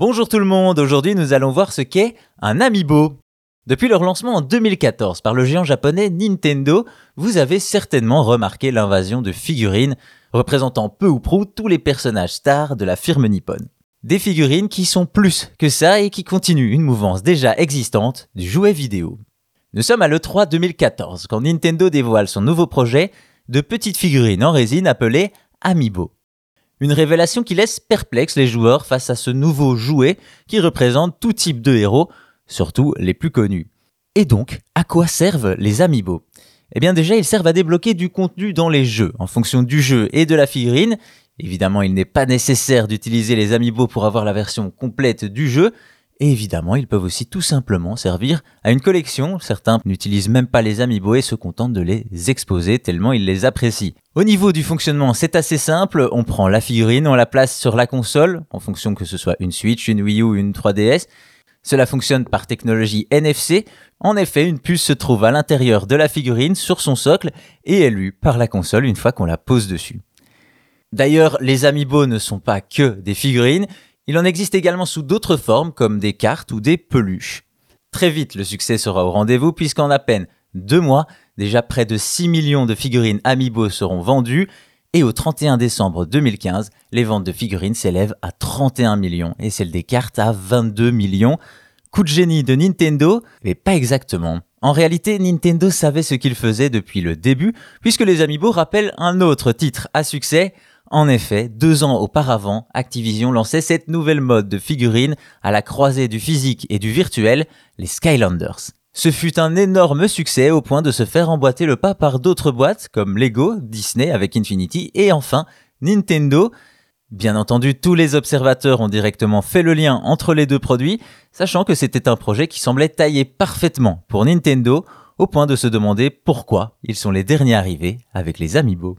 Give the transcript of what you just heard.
Bonjour tout le monde, aujourd'hui nous allons voir ce qu'est un amiibo. Depuis leur lancement en 2014 par le géant japonais Nintendo, vous avez certainement remarqué l'invasion de figurines représentant peu ou prou tous les personnages stars de la firme nippone. Des figurines qui sont plus que ça et qui continuent une mouvance déjà existante du jouet vidéo. Nous sommes à l'E3 2014 quand Nintendo dévoile son nouveau projet de petites figurines en résine appelées Amiibo. Une révélation qui laisse perplexe les joueurs face à ce nouveau jouet qui représente tout type de héros, surtout les plus connus. Et donc, à quoi servent les amiibo? Eh bien déjà, ils servent à débloquer du contenu dans les jeux, en fonction du jeu et de la figurine. Évidemment, il n'est pas nécessaire d'utiliser les amiibo pour avoir la version complète du jeu, et évidemment, ils peuvent aussi tout simplement servir à une collection. Certains n'utilisent même pas les amiibo et se contentent de les exposer tellement ils les apprécient. Au niveau du fonctionnement, c'est assez simple. On prend la figurine, on la place sur la console, en fonction que ce soit une Switch, une Wii U ou une 3DS. Cela fonctionne par technologie NFC. En effet, une puce se trouve à l'intérieur de la figurine sur son socle et est lue par la console une fois qu'on la pose dessus. D'ailleurs, les amiibo ne sont pas que des figurines, il en existe également sous d'autres formes comme des cartes ou des peluches. Très vite, le succès sera au rendez-vous puisqu'en à peine deux mois, déjà près de 6 millions de figurines Amiibo seront vendues et au 31 décembre 2015, les ventes de figurines s'élèvent à 31 millions et celles des cartes à 22 millions. Coup de génie de Nintendo, mais pas exactement. En réalité, Nintendo savait ce qu'il faisait depuis le début, puisque les Amiibo rappellent un autre titre à succès, en effet, deux ans auparavant, Activision lançait cette nouvelle mode de figurines à la croisée du physique et du virtuel, les Skylanders. Ce fut un énorme succès au point de se faire emboîter le pas par d'autres boîtes comme Lego, Disney avec Infinity et enfin Nintendo. Bien entendu, tous les observateurs ont directement fait le lien entre les deux produits, sachant que c'était un projet qui semblait taillé parfaitement pour Nintendo, au point de se demander pourquoi ils sont les derniers arrivés avec les Amiibo.